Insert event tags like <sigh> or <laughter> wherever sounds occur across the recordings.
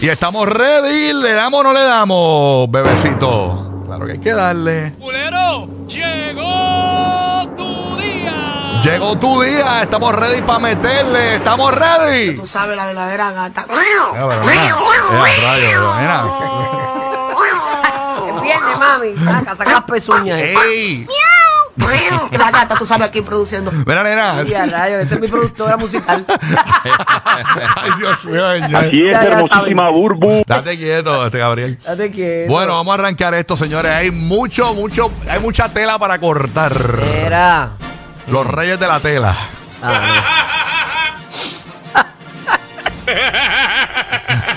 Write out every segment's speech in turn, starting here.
Y estamos ready. ¿Le damos o no le damos, bebecito? Claro que hay que darle. Culero, llegó tu día. Llegó tu día. Estamos ready para meterle. Estamos ready. Tú sabes la verdadera gata. Mira, pero mira, mira, mira. <laughs> Mami. Saca, saca las pezuñas. ¡Ey! La gata, tú sabes aquí produciendo. Mira, nena. Y a rayos, esa es mi productora musical. <laughs> Ay, Dios mío, señor. Aquí es Ya, ya hermosísima Burbu. Date quieto, este Gabriel. Date quieto. Bueno, vamos a arrancar esto, señores. Hay mucho, mucho, hay mucha tela para cortar. Era. Los reyes de la tela.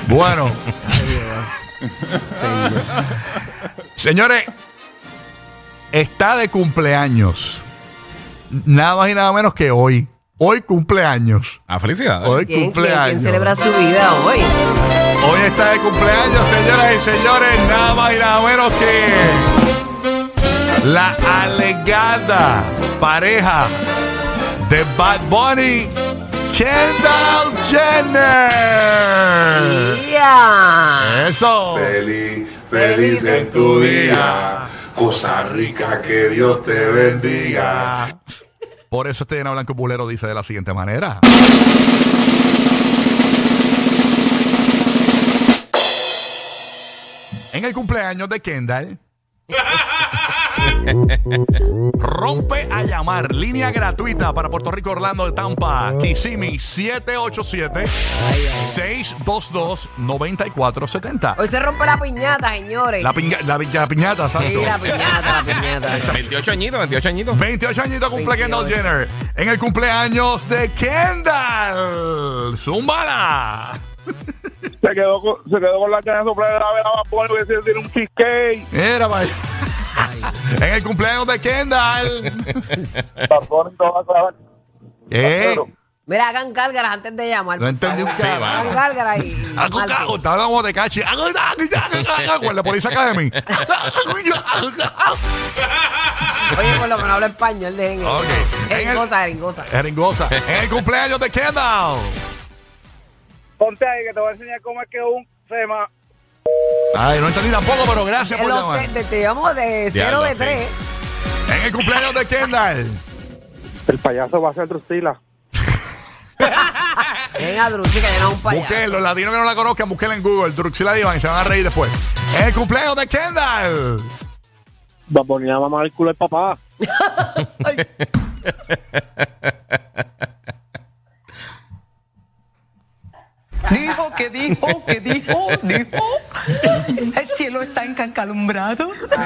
Bueno, señores, está de cumpleaños. Nada más y nada menos que hoy. Hoy cumpleaños. A felicidades. Hoy ¿Quién, cumpleaños. quién celebra su vida hoy? Hoy está de cumpleaños, señoras y señores, nada más y nada menos que la alegada pareja de Bad Bunny, Kendall Jenner. ¡Ya! Eso. Feliz, feliz en tu día. Cosa rica que Dios te bendiga. Por eso este llena blanco bulero dice de la siguiente manera. En el cumpleaños de Kendall. <laughs> Rompe a llamar. Línea gratuita para Puerto Rico, Orlando, de Tampa. Kissimmee 787-622-9470. Hoy se rompe la piñata, señores. La, piña- la, la piñata, Sí, santo. la piñata, la piñata. <laughs> 28 añitos, 28 añitos. 28 añitos cumple 28. Kendall Jenner. En el cumpleaños de Kendall. ¡Zúmbala! Se quedó, con, se quedó con la cara de soplar de la vela más bueno que decir un cheesecake. Mira, vaya. En el cumpleaños de Kendall. ¿Eh? Mira, hagan gárgaras antes de llamar. No entendí un carajo. Hagan gárgaras y. Hago cago, estaba como de cachi. Hago Con la Police Academy. Oye, por lo menos habla español, dejen. Ok. Jeringosa, jeringosa. Jeringosa. En el cumpleaños de Kendall. Ponte ahí que te voy a enseñar cómo es que un sema. Ay, no entendí tampoco, pero gracias por los llamar. te, de- te llevamos de 0 Diablo, de sí. 3. En el cumpleaños de Kendall. El payaso va a ser Drusila. <laughs> Venga, Drusi, que llena un payaso. Busquen, los latinos que no la conozcan, busquen en Google. Druxila Divan y se van a reír después. En el cumpleaños de Kendall. Bad Bunny a mamar el culo al papá. <laughs> <laughs> Que dijo que dijo, dijo. El cielo está encalumbrado. ¿Qué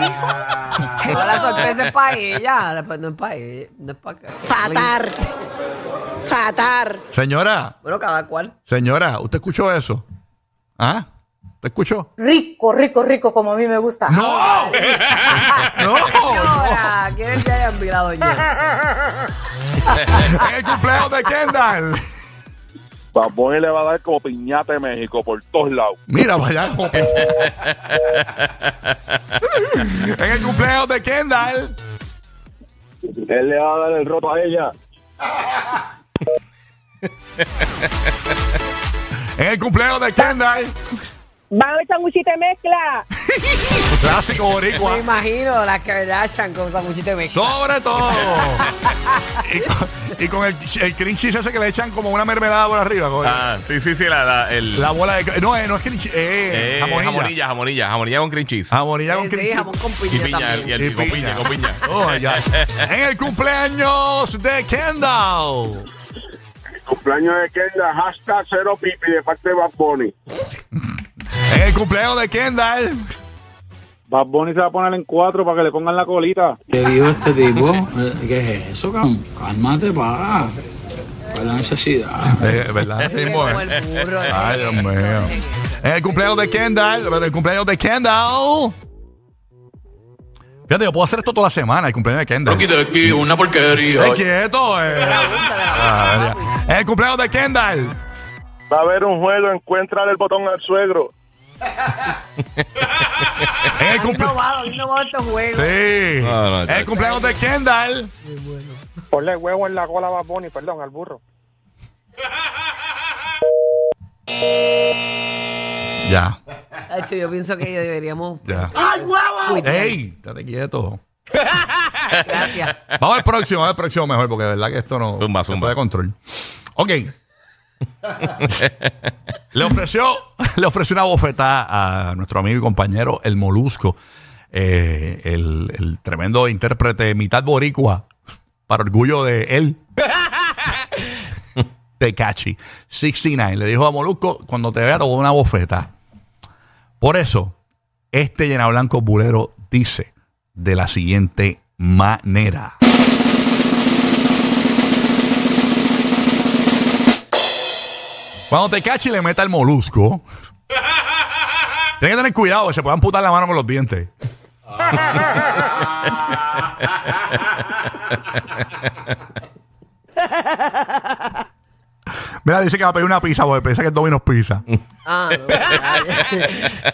dijo? No, la sorpresa es para ella. Después no es para ella. No es para Fatar. Fatar. Señora, Bueno, cada cual. señora, ¿usted escuchó eso? ¿Ah? ¿Usted escuchó? Rico, rico, rico, como a mí me gusta. ¡No! <laughs> ¡No! Ahora, ¿quién ya hayan mirado ya? <laughs> En el cumpleaños de Kendall. Bad Bunny le va a dar como piñata de México por todos lados. Mira, vaya. <laughs> en el cumpleaños de Kendall. Él le va a dar el roto a ella. En el cumpleaños de Kendall. Van a echar muchita mezcla. Clásico boricua. Me imagino las que Kardashian con sanguchito de mezcla. Sobre todo. <laughs> y con, y con el, el cream cheese ese que le echan como una mermelada por arriba. coño. Ah, sí, sí, sí, la, la, el, La bola de. No, eh, no es cream cheese. Eh, eh, jamonilla. jamonilla, jamonilla, jamonilla con cream cheese. Jamonilla con Sí, cream cheese. jamón con y piña piña, también. y el, Y con piña, con piña. <laughs> Oh, ya. en el cumpleaños de Kendall. Cumpleaños de Kendall, hashtag cero pipi de parte de Bad Bunny. En el cumpleaños de Kendall. Bad Bunny se va a poner en cuatro para que le pongan la colita. ¿Qué dijo este tipo? Eh, ¿Qué es eso, cabrón? Cálmate, pa. ¿Cuál es la necesidad? Eh, ¿Verdad? Así mismo es. Como el burro, eh. Ay, Dios mío. En el cumpleaños de Kendall. En el cumpleaños de Kendall. Fíjate, yo puedo hacer esto toda la semana, el cumpleaños de Kendall. de aquí, una porquería. ¡Ay, quieto! eh. El cumpleaños de Kendall. Va a haber un juego, encuentra el botón al suegro. <laughs> En el cumple- innovado, han innovado estos juegos. Sí. No, no, en el cumpleaños de Kendall. Ponle huevo en la cola a Bunny, perdón, al burro. <laughs> Ya, De hecho, yo pienso que deberíamos. ya. ¡Ay, huevo! ¡Ey! Estate quieto. Gracias. Vamos al próximo, vamos al próximo mejor, porque de verdad que esto no Zumba, se zumba. fue de control. Ok. Le ofreció, le ofreció una bofetada a nuestro amigo y compañero El Molusco, eh, el, el tremendo intérprete mitad boricua, para orgullo de él. <laughs> Tecachi 69. Le dijo a Molusco, cuando te vea, te voy una bofeta. Por eso, este llena blanco bulero dice de la siguiente manera. Cuando te cache y le meta el molusco, tienes que tener cuidado, que se puede amputar la mano con los dientes. Mira, dice que va a pedir una pizza porque piensa que es Domino's Pizza. Ah, no.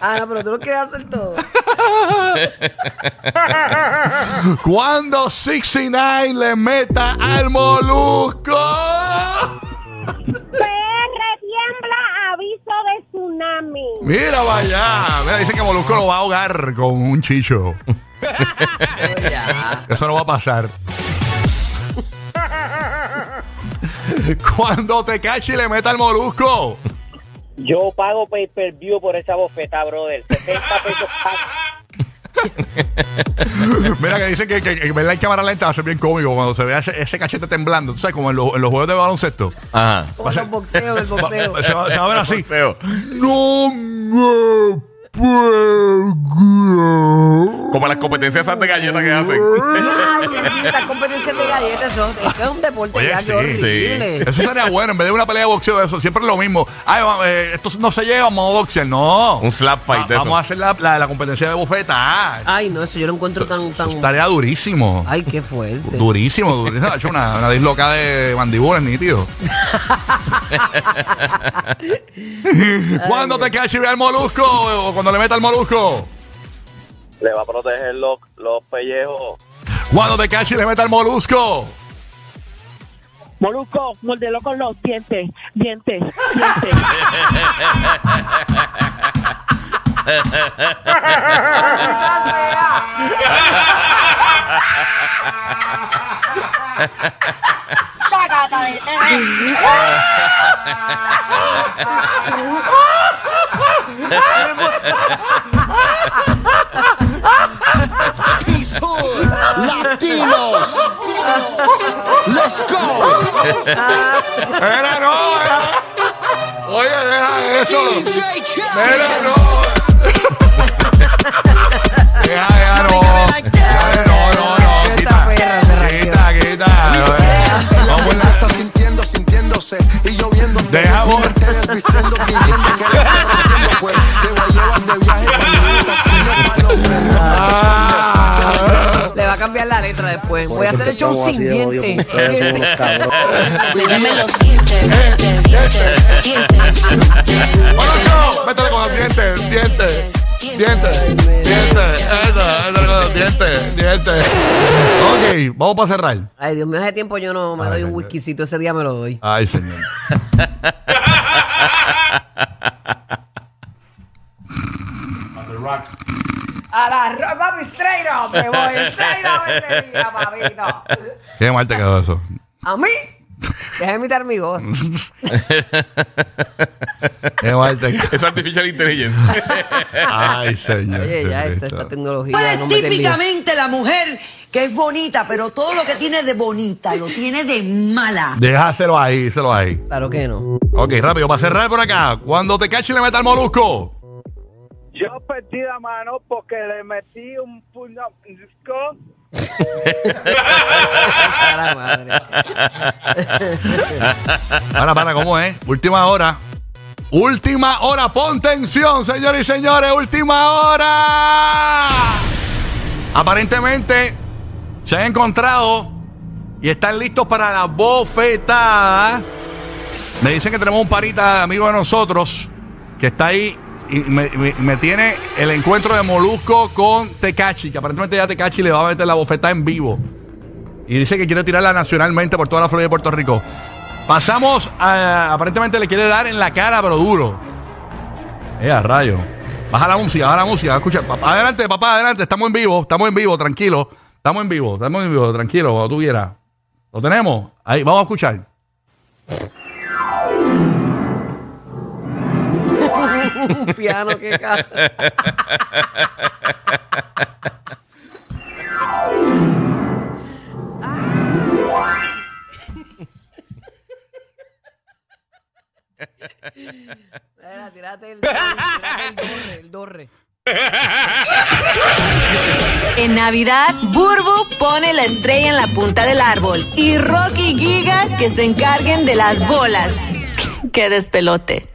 Ah, no, pero tú lo quieres hacer todo. Cuando 69 le meta al molusco. Tsunami. Mira, vaya. Mira, dice que Molusco lo va a ahogar con un chicho. <laughs> Eso no va a pasar. Cuando te cache y le meta al molusco. Yo pago pay per view por esa bofeta, brother. 60 pesos. <laughs> Mira que dice que, que, que verla en cámara lenta va a ser bien cómico cuando se vea ese, ese cachete temblando. Tú sabes, como en, los- en los juegos de baloncesto. Ajá. Como los boxeos, el boxeo. Va- se, va, se va a ver así. No me pegues. Como las competencias esas de galletas que hacen. Ay, bendita competencia de galletas, eso es un deporte Oye, ya, sí, qué horrible. Eso sería bueno, en vez de una pelea de boxeo, eso siempre es lo mismo. Ay, eh, esto no se lleva, vamos a boxear. No. Un slap fight Va- de eso. Vamos a hacer la, la, la competencia de bufeta. Ay, no, eso yo lo encuentro tan, tan. Estaría durísimo. Ay, qué fuerte. Durísimo, durísimo. Ha hecho una, una dislocada de mandíbulas, nítido. <laughs> cuando te queda chivar el molusco o cuando le meta el molusco. Le va a proteger los, los pellejos. Cuando te cache y le meta el molusco. Molusco, mordelo con los dientes, dientes, dientes. <laughs> Latinos. Let's go. Era no, era- Oye, deja eso. Khaled. no. Deja, deja, no. Deja, no, no, no. Quita, está sintiendo, sintiéndose y yo viendo Deja, fingiendo que después. Voy a hacer el show sin dientes. Enséñame los Molusco, métele con los <laughs> dientes, dientes. Dientes, dientes, eso, con los dientes, dientes. Ok, vamos para cerrar. Ay, Dios mío, hace tiempo yo no me doy un whiskycito. Ese día me lo doy. Ay, señor. <laughs> A la ro- papi, straight up, me voy straight up ese día, papito. Qué mal te quedó eso. A mí, déjame imitar mi voz. Qué mal te quedó. Es artificial intelligence. Ay, señor. Oye, ya, esta, esta tecnología ¿Cuál no es me lío. típicamente la mujer que es bonita, pero todo lo que tiene de bonita lo tiene de mala. Déjaselo ahí, déjalo ahí. Claro que no. Ok, rápido, para cerrar por acá. Cuando te cache le meta el molusco. Yo perdí la mano porque le metí un puño. Para, para, ¿cómo es? Última hora. Última hora, pon tensión, señores y señores. Última hora. Aparentemente se han encontrado y están listos para la bofetada. Me dicen que tenemos un parita amigo de nosotros que está ahí y me, me- tiene el encuentro de Molusco con Tecachi, que aparentemente ya Tecachi le va a meter la bofetada en vivo. Y dice que quiere tirarla nacionalmente por toda la Florida de Puerto Rico. Pasamos a. Aparentemente le quiere dar en la cara, pero duro. Eh, a rayo. Baja la música, baja la música. Escucha, papá, adelante, papá, adelante. Estamos en vivo, estamos en vivo, tranquilo. Estamos en vivo, estamos en vivo, tranquilo, cuando tú quieras. ¿Lo tenemos? Ahí, vamos a escuchar. Un piano que ca- Mira, tírate el dorre. En Navidad, Burbu pone la estrella en la punta del árbol y Rocky y Giga que se encarguen de las bolas. ¡Qué despelote!